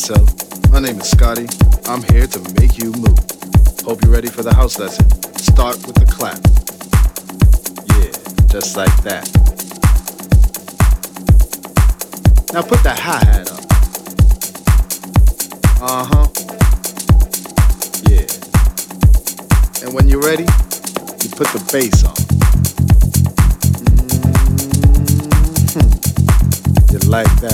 myself. My name is Scotty. I'm here to make you move. Hope you're ready for the house lesson. Start with the clap. Yeah, just like that. Now put that hi-hat up. Uh-huh. Yeah. And when you're ready, you put the bass on. Mm-hmm. You like that,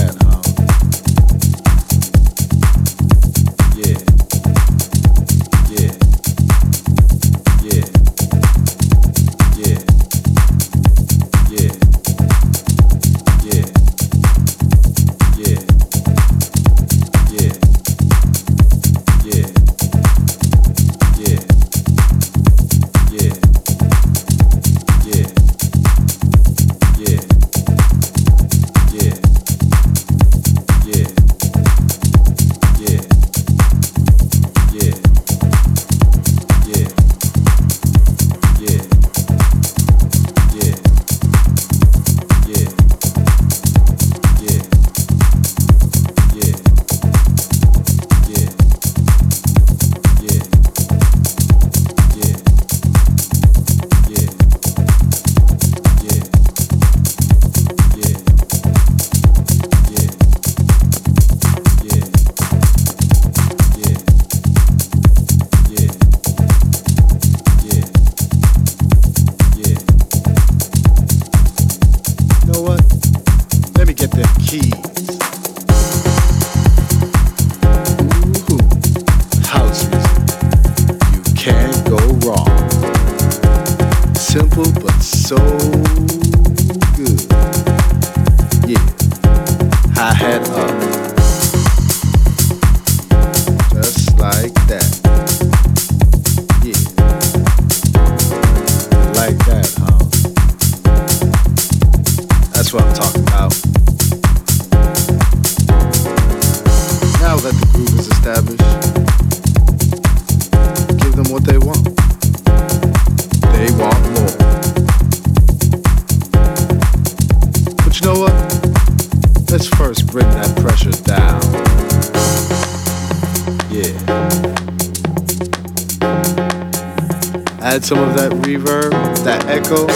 some of that reverb, that echo.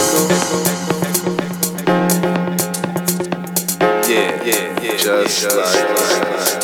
Yeah, yeah, yeah. Just, just like. like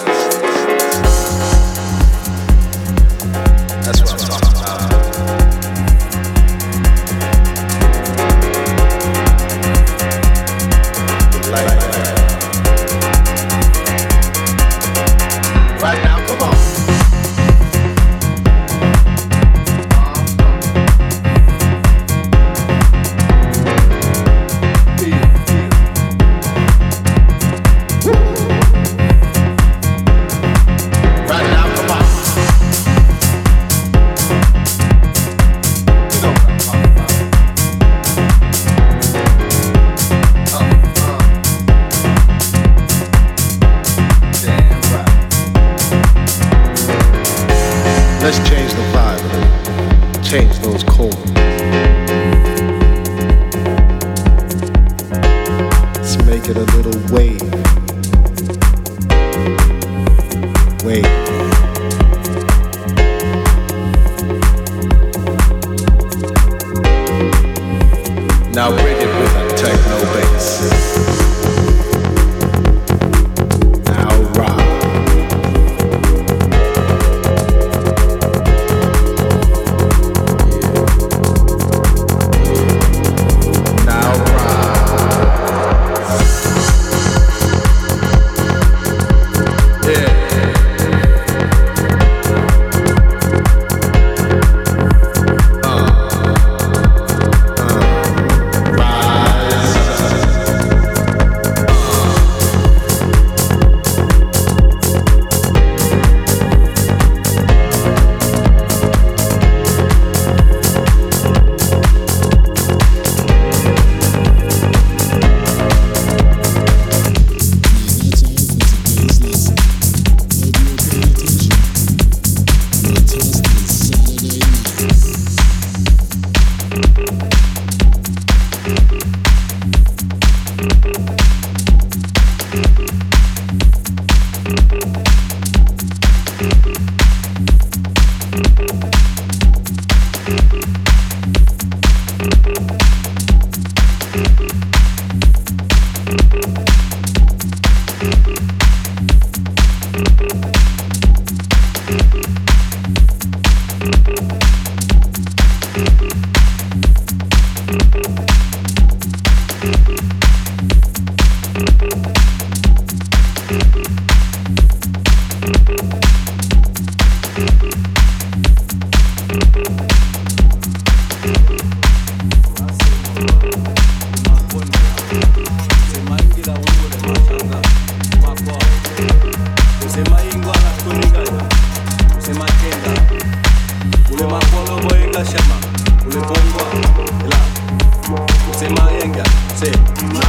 it.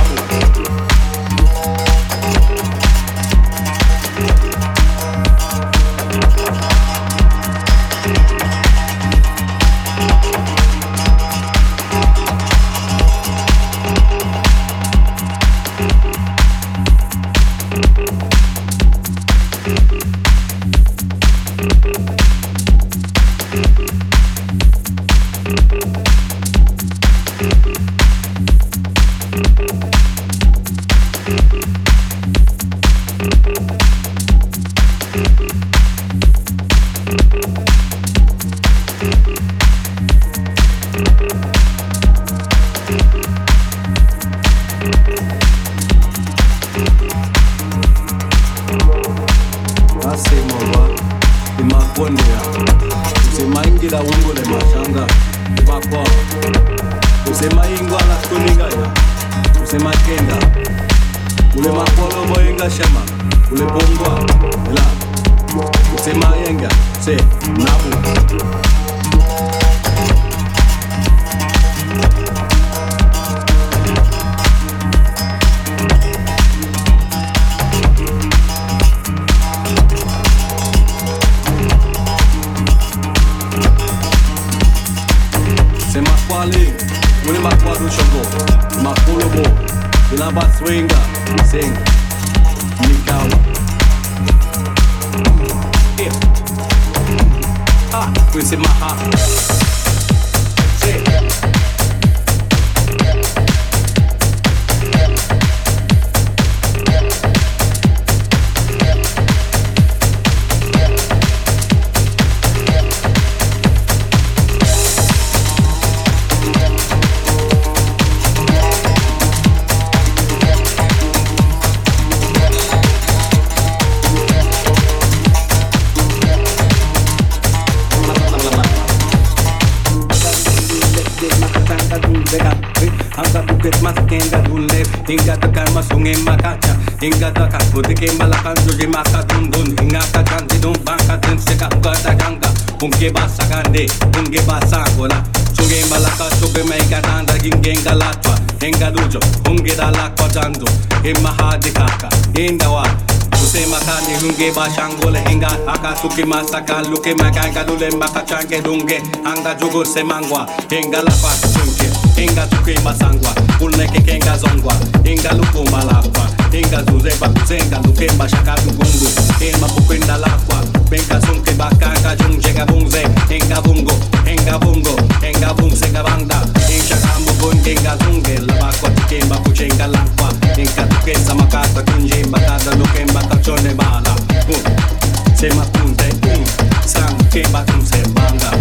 heart, we see my heart. Kutike malakan suji maka dun dun Hinga ka chanti dun bangka tinsi ka hukata janka Unke basa kande, unke basa kola Suge malaka suge maika tanda gingenga latwa Henga dujo, unke dala kwa chanto Himma hadikaka, inga wa Use maka ni hunge ba shangole hinga Aka suki masaka luke makaika dule maka chanke dunge Anga jugo se mangwa, hinga la kwa kuchunke Hinga chuki masangwa, uneke kenga zongwa Hinga luku malakwa inga zuze ba kuzenga luke mashaka dugungu inga bukwenda lakwa benga sunke bakanga jungje ga bungze. Inga bungo inga bungo inga bungse ga banda. Inga kambu bunge inga zunge la bakwa tikemba kuchenga lakwa. Inga tuke samakata kunje mbakada luke mbakachone bala. Sema punte un sang ke batum se banga